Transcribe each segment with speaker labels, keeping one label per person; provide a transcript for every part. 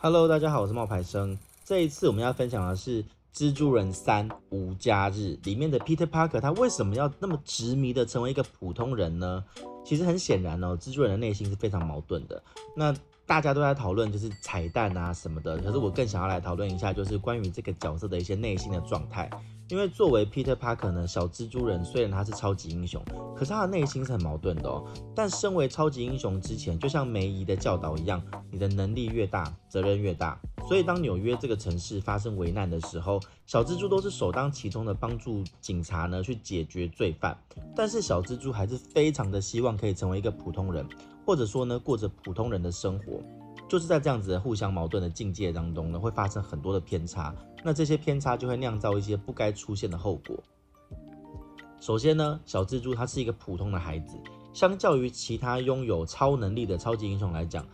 Speaker 1: Hello，大家好，我是冒牌生。这一次我们要分享的是《蜘蛛人三：无家日》里面的 Peter Parker，他为什么要那么执迷的成为一个普通人呢？其实很显然哦，蜘蛛人的内心是非常矛盾的。那大家都在讨论就是彩蛋啊什么的，可是我更想要来讨论一下，就是关于这个角色的一些内心的状态。因为作为 Peter Parker 呢，小蜘蛛人虽然他是超级英雄，可是他的内心是很矛盾的哦。但身为超级英雄之前，就像梅姨的教导一样，你的能力越大，责任越大。所以当纽约这个城市发生危难的时候，小蜘蛛都是首当其冲的帮助警察呢去解决罪犯。但是小蜘蛛还是非常的希望可以成为一个普通人，或者说呢过着普通人的生活。就是在这样子的互相矛盾的境界当中呢，会发生很多的偏差。那这些偏差就会酿造一些不该出现的后果。首先呢，小蜘蛛他是一个普通的孩子，相较于其他拥有超能力的超级英雄来讲，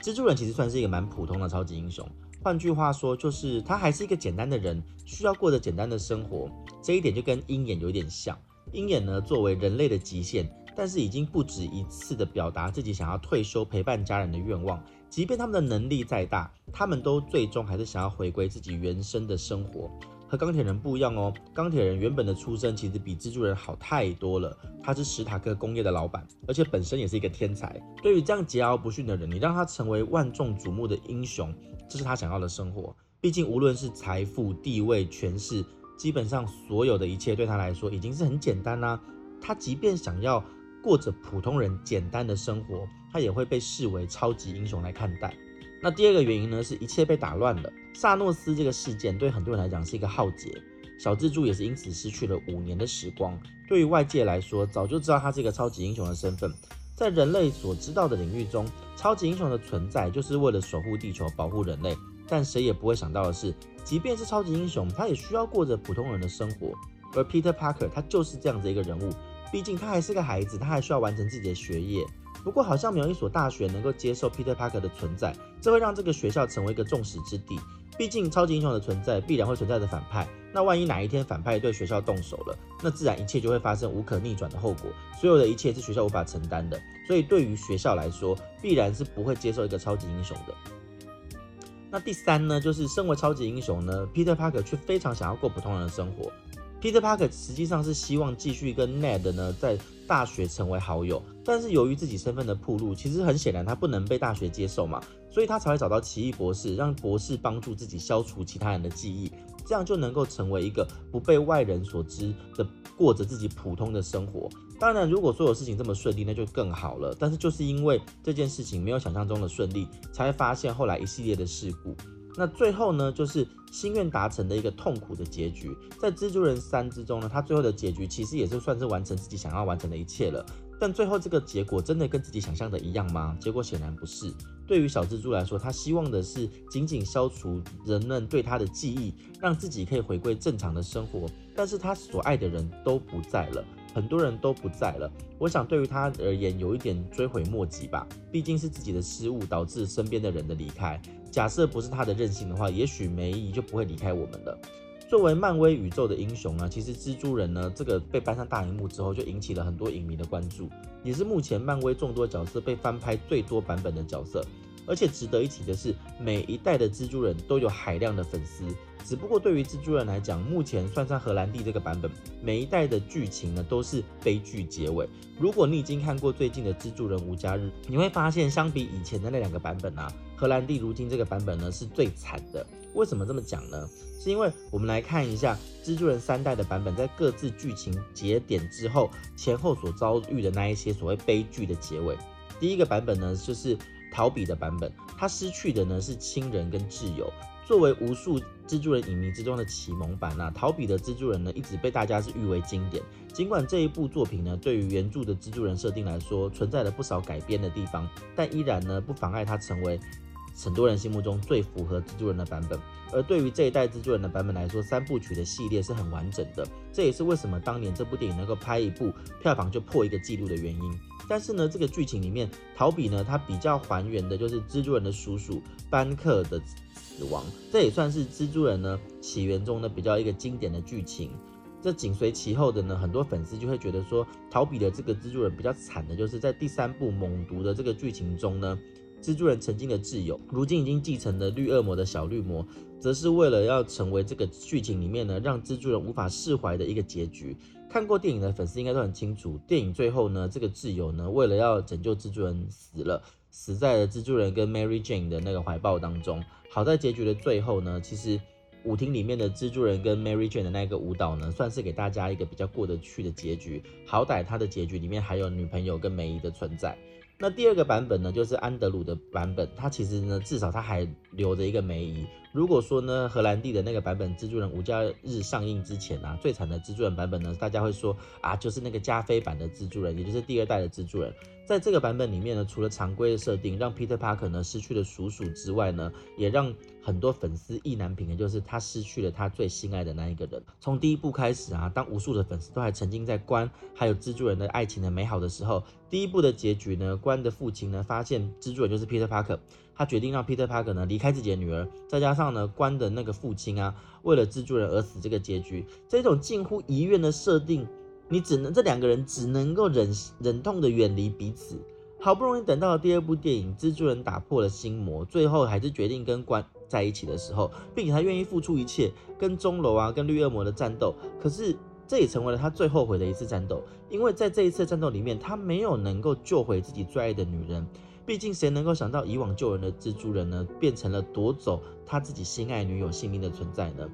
Speaker 1: 蜘蛛人其实算是一个蛮普通的超级英雄。换句话说，就是他还是一个简单的人，需要过着简单的生活。这一点就跟鹰眼有点像。鹰眼呢，作为人类的极限，但是已经不止一次的表达自己想要退休陪伴家人的愿望。即便他们的能力再大，他们都最终还是想要回归自己原生的生活。和钢铁人不一样哦，钢铁人原本的出身其实比蜘蛛人好太多了。他是史塔克工业的老板，而且本身也是一个天才。对于这样桀骜不驯的人，你让他成为万众瞩目的英雄，这是他想要的生活。毕竟无论是财富、地位、权势，基本上所有的一切对他来说已经是很简单啦、他即便想要过着普通人简单的生活，他也会被视为超级英雄来看待。那第二个原因呢，是一切被打乱了。萨诺斯这个事件对很多人来讲是一个浩劫，小蜘蛛也是因此失去了五年的时光。对于外界来说，早就知道他是一个超级英雄的身份。在人类所知道的领域中，超级英雄的存在就是为了守护地球、保护人类。但谁也不会想到的是，即便是超级英雄，他也需要过着普通人的生活。而 Peter Parker 他就是这样子一个人物。毕竟他还是个孩子，他还需要完成自己的学业。不过好像没有一所大学能够接受 Peter Parker 的存在，这会让这个学校成为一个众矢之的。毕竟超级英雄的存在必然会存在着反派，那万一哪一天反派对学校动手了，那自然一切就会发生无可逆转的后果，所有的一切是学校无法承担的。所以对于学校来说，必然是不会接受一个超级英雄的。那第三呢，就是身为超级英雄呢，Peter Parker 却非常想要过普通人的生活。Peter Parker 实际上是希望继续跟 Ned 呢在大学成为好友，但是由于自己身份的暴露，其实很显然他不能被大学接受嘛，所以他才会找到奇异博士，让博士帮助自己消除其他人的记忆，这样就能够成为一个不被外人所知的过着自己普通的生活。当然，如果所有事情这么顺利，那就更好了。但是就是因为这件事情没有想象中的顺利，才会发现后来一系列的事故。那最后呢，就是心愿达成的一个痛苦的结局。在蜘蛛人三之中呢，他最后的结局其实也是算是完成自己想要完成的一切了。但最后这个结果真的跟自己想象的一样吗？结果显然不是。对于小蜘蛛来说，他希望的是仅仅消除人们对他的记忆，让自己可以回归正常的生活。但是他所爱的人都不在了，很多人都不在了。我想对于他而言，有一点追悔莫及吧。毕竟是自己的失误导致身边的人的离开。假设不是他的任性的话，也许梅姨就不会离开我们了。作为漫威宇宙的英雄呢，其实蜘蛛人呢这个被搬上大荧幕之后，就引起了很多影迷的关注，也是目前漫威众多角色被翻拍最多版本的角色。而且值得一提的是，每一代的蜘蛛人都有海量的粉丝。只不过对于蜘蛛人来讲，目前算上荷兰弟这个版本，每一代的剧情呢都是悲剧结尾。如果你已经看过最近的蜘蛛人无家日，你会发现相比以前的那两个版本啊，荷兰弟如今这个版本呢是最惨的。为什么这么讲呢？是因为我们来看一下蜘蛛人三代的版本，在各自剧情节点之后，前后所遭遇的那一些所谓悲剧的结尾。第一个版本呢就是。逃比的版本，他失去的呢是亲人跟挚友。作为无数蜘蛛人影迷之中的启蒙版啊，陶比的蜘蛛人呢一直被大家是誉为经典。尽管这一部作品呢对于原著的蜘蛛人设定来说存在了不少改编的地方，但依然呢不妨碍他成为很多人心目中最符合蜘蛛人的版本。而对于这一代蜘蛛人的版本来说，三部曲的系列是很完整的。这也是为什么当年这部电影能够拍一部票房就破一个纪录的原因。但是呢，这个剧情里面，陶比呢，他比较还原的就是蜘蛛人的叔叔班克的死亡，这也算是蜘蛛人呢起源中呢比较一个经典的剧情。这紧随其后的呢，很多粉丝就会觉得说，陶比的这个蜘蛛人比较惨的，就是在第三部猛毒的这个剧情中呢，蜘蛛人曾经的挚友，如今已经继承了绿恶魔的小绿魔，则是为了要成为这个剧情里面呢，让蜘蛛人无法释怀的一个结局。看过电影的粉丝应该都很清楚，电影最后呢，这个挚友呢，为了要拯救蜘蛛人死了，死在了蜘蛛人跟 Mary Jane 的那个怀抱当中。好在结局的最后呢，其实舞厅里面的蜘蛛人跟 Mary Jane 的那个舞蹈呢，算是给大家一个比较过得去的结局。好歹他的结局里面还有女朋友跟梅姨的存在。那第二个版本呢，就是安德鲁的版本，他其实呢，至少他还留着一个梅姨。如果说呢，荷兰弟的那个版本《蜘蛛人无家日》上映之前啊，最惨的蜘蛛人版本呢，大家会说啊，就是那个加菲版的蜘蛛人，也就是第二代的蜘蛛人。在这个版本里面呢，除了常规的设定让 Peter Parker 呢失去了叔叔之外呢，也让很多粉丝意难平的，就是他失去了他最心爱的那一个人。从第一部开始啊，当无数的粉丝都还沉浸在关还有蜘蛛人的爱情的美好的时候，第一部的结局呢，关的父亲呢发现蜘蛛人就是 Peter Parker，他决定让 Peter Parker 呢离开自己的女儿，再加上呢关的那个父亲啊为了蜘蛛人而死这个结局，这种近乎遗愿的设定，你只能这两个人只能够忍忍痛的远离彼此。好不容易等到了第二部电影，蜘蛛人打破了心魔，最后还是决定跟关在一起的时候，并且他愿意付出一切，跟钟楼啊，跟绿恶魔的战斗。可是这也成为了他最后悔的一次战斗，因为在这一次战斗里面，他没有能够救回自己最爱的女人。毕竟谁能够想到以往救人的蜘蛛人呢，变成了夺走他自己心爱女友性命的存在呢？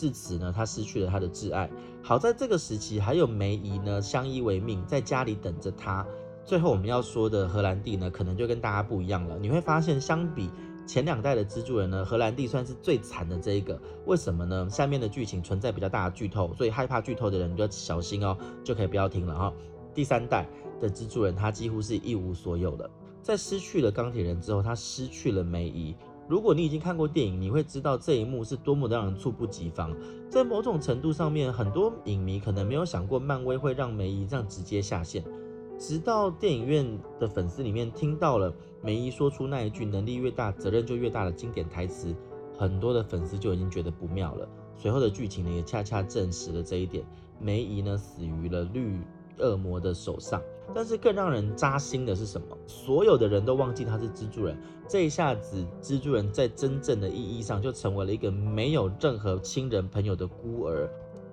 Speaker 1: 至此呢，他失去了他的挚爱。好在这个时期还有梅姨呢，相依为命，在家里等着他。最后我们要说的荷兰弟呢，可能就跟大家不一样了。你会发现，相比前两代的蜘蛛人呢，荷兰弟算是最惨的这一个。为什么呢？下面的剧情存在比较大的剧透，所以害怕剧透的人就要小心哦，就可以不要听了哈。第三代的蜘蛛人，他几乎是一无所有了。在失去了钢铁人之后，他失去了梅姨。如果你已经看过电影，你会知道这一幕是多么的让人猝不及防。在某种程度上面，很多影迷可能没有想过漫威会让梅姨这样直接下线。直到电影院的粉丝里面听到了梅姨说出那一句“能力越大，责任就越大”的经典台词，很多的粉丝就已经觉得不妙了。随后的剧情呢，也恰恰证实了这一点。梅姨呢，死于了绿恶魔的手上。但是更让人扎心的是什么？所有的人都忘记他是蜘蛛人，这一下子，蜘蛛人在真正的意义上就成为了一个没有任何亲人朋友的孤儿。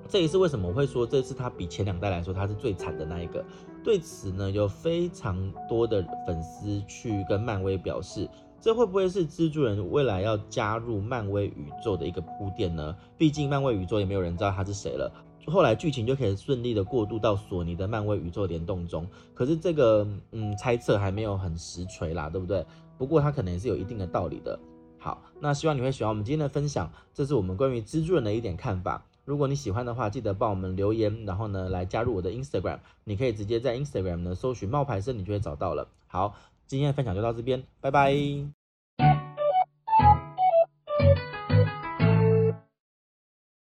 Speaker 1: 这也是为什么会说这次他比前两代来说他是最惨的那一个。对此呢，有非常多的粉丝去跟漫威表示，这会不会是蜘蛛人未来要加入漫威宇宙的一个铺垫呢？毕竟漫威宇宙也没有人知道他是谁了。后来剧情就可以顺利的过渡到索尼的漫威宇宙联动中。可是这个嗯猜测还没有很实锤啦，对不对？不过它可能也是有一定的道理的。好，那希望你会喜欢我们今天的分享，这是我们关于蜘蛛人的一点看法。如果你喜欢的话，记得帮我们留言，然后呢来加入我的 Instagram。你可以直接在 Instagram 呢搜寻冒牌生，你就会找到了。好，今天的分享就到这边，拜拜。